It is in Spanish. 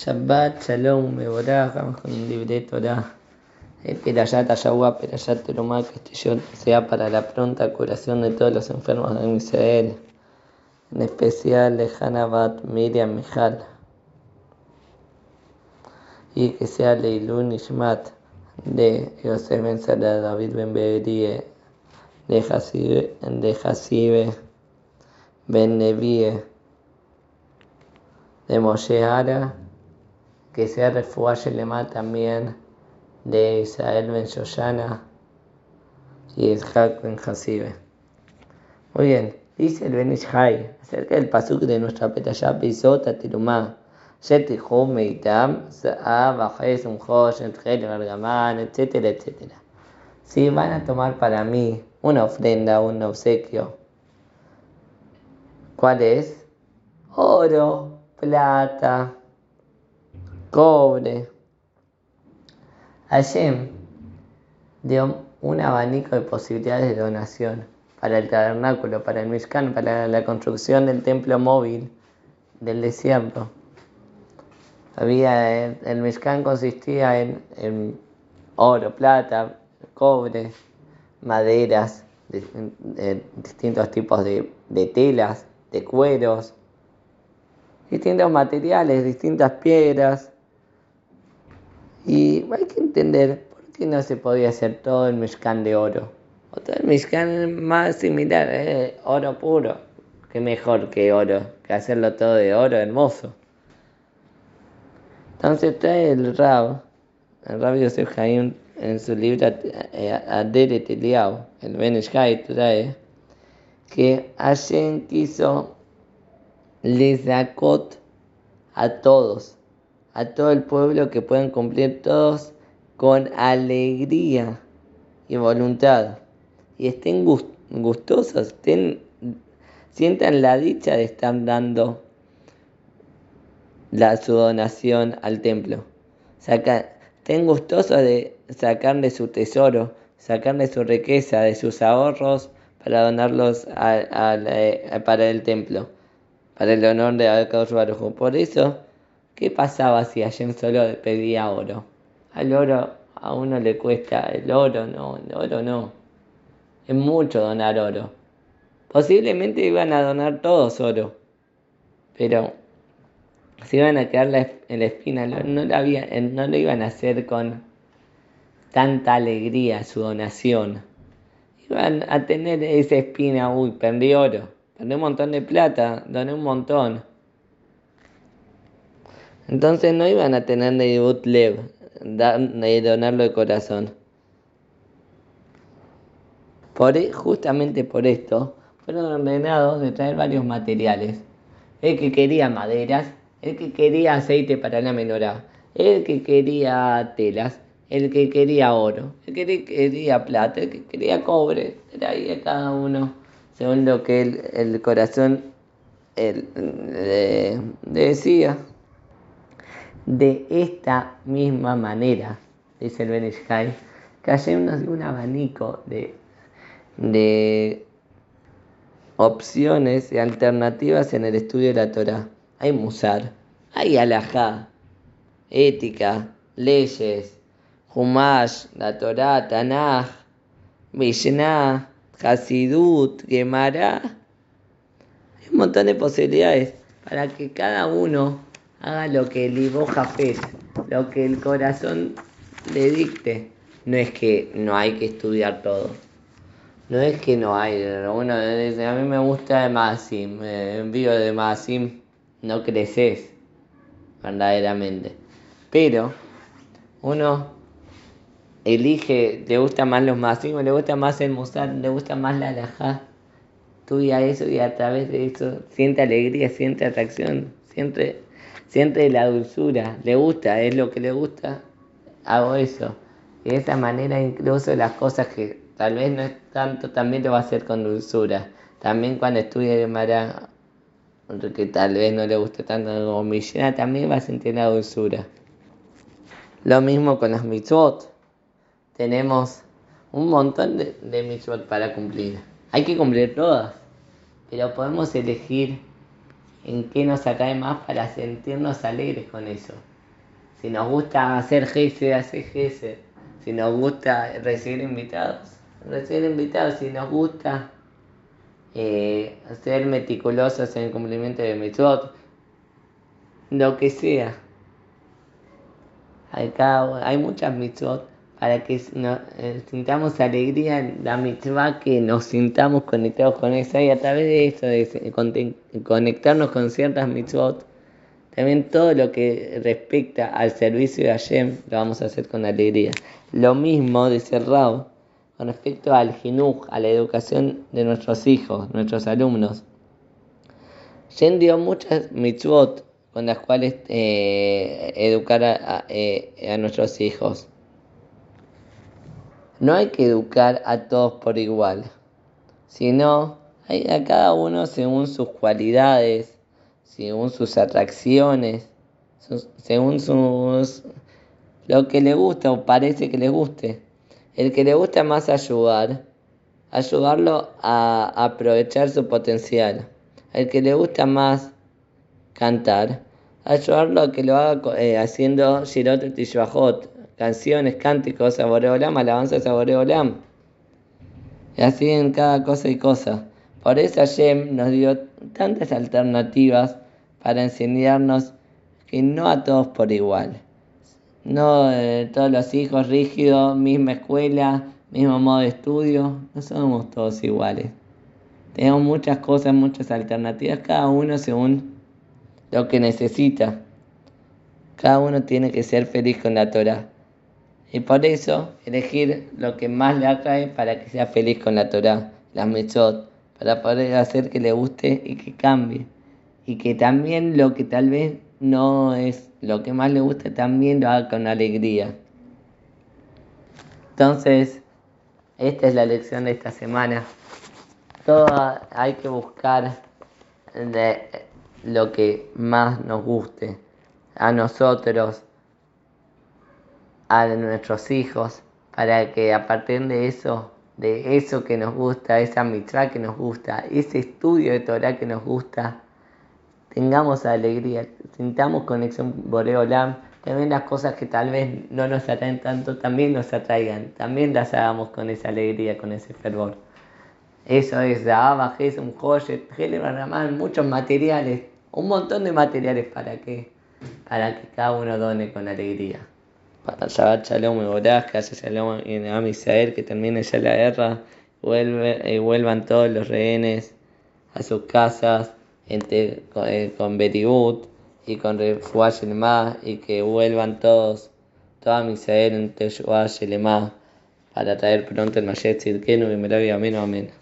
Shabbat Shalom Mevorah, vamos con un libreto ahora. Perayat Ayahua, Perayat Terumá, Castellón, sea para la pronta curación de todos los enfermos de Israel, en especial de Hanabat, Miriam, Mijal, y que sea Leilun Ishmat de Yosef Ben Salah, David Ben Berie, de Hasibe, de Hasibe Ben Nevie, de Moshe Ara, que sea refuaje Lemá también de Israel Ben Shoshana y Ishak Ben Hasibe. Muy bien, dice el Ben Ishai acerca del pasuk de nuestra petallá Pisota Tirumá. Yetihum Meitam, Saab, un Josh, Entgel, Gargamán, etcétera, etcétera. Si van a tomar para mí una ofrenda, un obsequio, ¿cuál es? Oro, plata, cobre. Hashem dio un abanico de posibilidades de donación para el tabernáculo, para el Mishkan, para la construcción del templo móvil del desierto. Había, el Mishkan consistía en, oro, plata, cobre, maderas, distintos tipos de telas, de cueros, distintos materiales, distintas piedras. Y hay que entender por qué no se podía hacer todo el Mishkan de oro. O todo el más similar, eh, oro puro. Qué mejor que oro, que hacerlo todo de oro hermoso. Entonces trae el Rab, el Rab Yosef Haim, en su libro Aderet Eliyahu, el Ben trae que Hashem quiso Lizakot a todos, a todo el pueblo que puedan cumplir todos con alegría y voluntad. Y estén gustosos, estén, sientan la dicha de estar dando la, su donación al templo. Estén gustosos de sacarle su tesoro, sacarle su riqueza, de sus ahorros para donarlos para el templo para el honor de Akadosh Baruj Por eso, ¿qué pasaba si Hashem solo pedía oro? Al oro a uno le cuesta, el oro no, el oro no. Es mucho donar oro. Posiblemente iban a donar todos oro, pero se iban a quedar en la espina, no, había, no lo iban a hacer con tanta alegría su donación. Iban a tener esa espina, uy, perdí oro Doné un montón de plata, doné un montón. Entonces no iban a tener ni Lev, ni donarlo de corazón. Por, e, justamente por esto, fueron ordenados de traer varios materiales. El que quería maderas, el que quería aceite para la menorá, el que quería telas, el que quería oro, el que quería plata, el que quería cobre, traía cada uno según lo que el, corazón decía. De esta misma manera, dice el Benishai, que hay un abanico de, de opciones y alternativas en el estudio de la Torah. Hay musar, hay alajá, ética, leyes, Humash, la Torah, Tanaj, Mishnah, Hasidut, Gemara. Hay un montón de posibilidades para que cada uno haga lo que el Ibo lo que el corazón le dicte. No es que no hay que estudiar todo. No es que no hay. Uno dice, a mí me gusta de Masim, me envío de Masim, no creces verdaderamente. Pero uno elige, le gusta más los máximos, le gusta más el musar, le gusta más la alajá, estudia eso y a través de eso siente alegría, siente atracción, siente, siente la dulzura, le gusta, es lo que le gusta, hago eso. Y de esa manera incluso las cosas que tal vez no es tanto, también lo va a hacer con dulzura. También cuando estudia Gemara, que tal vez no le guste tanto como Mishnah, también va a sentir la dulzura. Lo mismo con las mitzvot tenemos un montón de, de para cumplir. Hay que cumplir todas, pero podemos elegir en qué nos atrae más para sentirnos alegres con eso. Si nos gusta hacer gese, hacer gese. Si nos gusta recibir invitados, recibir invitados. Si nos gusta eh, ser meticulosos en el cumplimiento de mitzvot, lo que sea. Hay, hay muchas mitzvot para que eh, sintamos alegría en la mitzvah, que nos sintamos conectados con esa y a través de eso, de conectarnos con ciertas mitzvot, también todo lo que respecta al servicio de Hashem lo vamos a hacer con alegría. Lo mismo, dice Rao, con respecto al jinuj, a la educación de nuestros hijos, nuestros alumnos. Hashem dio muchas mitzvot con las cuales eh, educar eh, a nuestros hijos. No hay que educar a todos por igual, sino a cada uno según sus cualidades, según sus atracciones, según sus lo que le gusta o parece que le guste. El que le gusta más ayudar, ayudarlo a aprovechar su potencial. El que le gusta más cantar, ayudarlo a que lo haga eh, haciendo Shirot Tishbahot, canciones, cánticos a Boreolam, alabanzas a Boreolam. Y así en cada cosa y cosa. Por eso Hashem nos dio tantas alternativas para enseñarnos que no a todos por igual. No eh, todos los hijos rígidos, misma escuela, mismo modo de estudio, no somos todos iguales. Tenemos muchas cosas, muchas alternativas, cada uno según lo que necesita. Cada uno tiene que ser feliz con la Torah. Y por eso elegir lo que más le atrae para que sea feliz con la Torah, las mitzvot, para poder hacer que le guste y que cambie. Y que también lo que tal vez no es lo que más le gusta, también lo haga con alegría. Entonces, esta es la lección de esta semana. Todo hay que buscar lo que más nos guste a nosotros a nuestros hijos, para que a partir de eso, de eso que nos gusta, esa mitra que nos gusta, ese estudio de Torah que nos gusta, tengamos alegría, sintamos conexión Boreolam, también las cosas que tal vez no nos atraen tanto, también nos atraigan, también las hagamos con esa alegría, con ese fervor. Eso es Zahaba, un Joyet, Ramán, muchos materiales, un montón de materiales para que, para que cada uno done con alegría. Shabbat Shalom y que haya Shalom en Am Israel, que termine ya la guerra, vuelve, y vuelvan todos los rehenes a sus casas entre, con, eh, con y con Refuah y que vuelvan todos, toda Misael en Teshuah Shelemah, para traer pronto el Mashiach Tzidkenu y Meravi Amén Amén.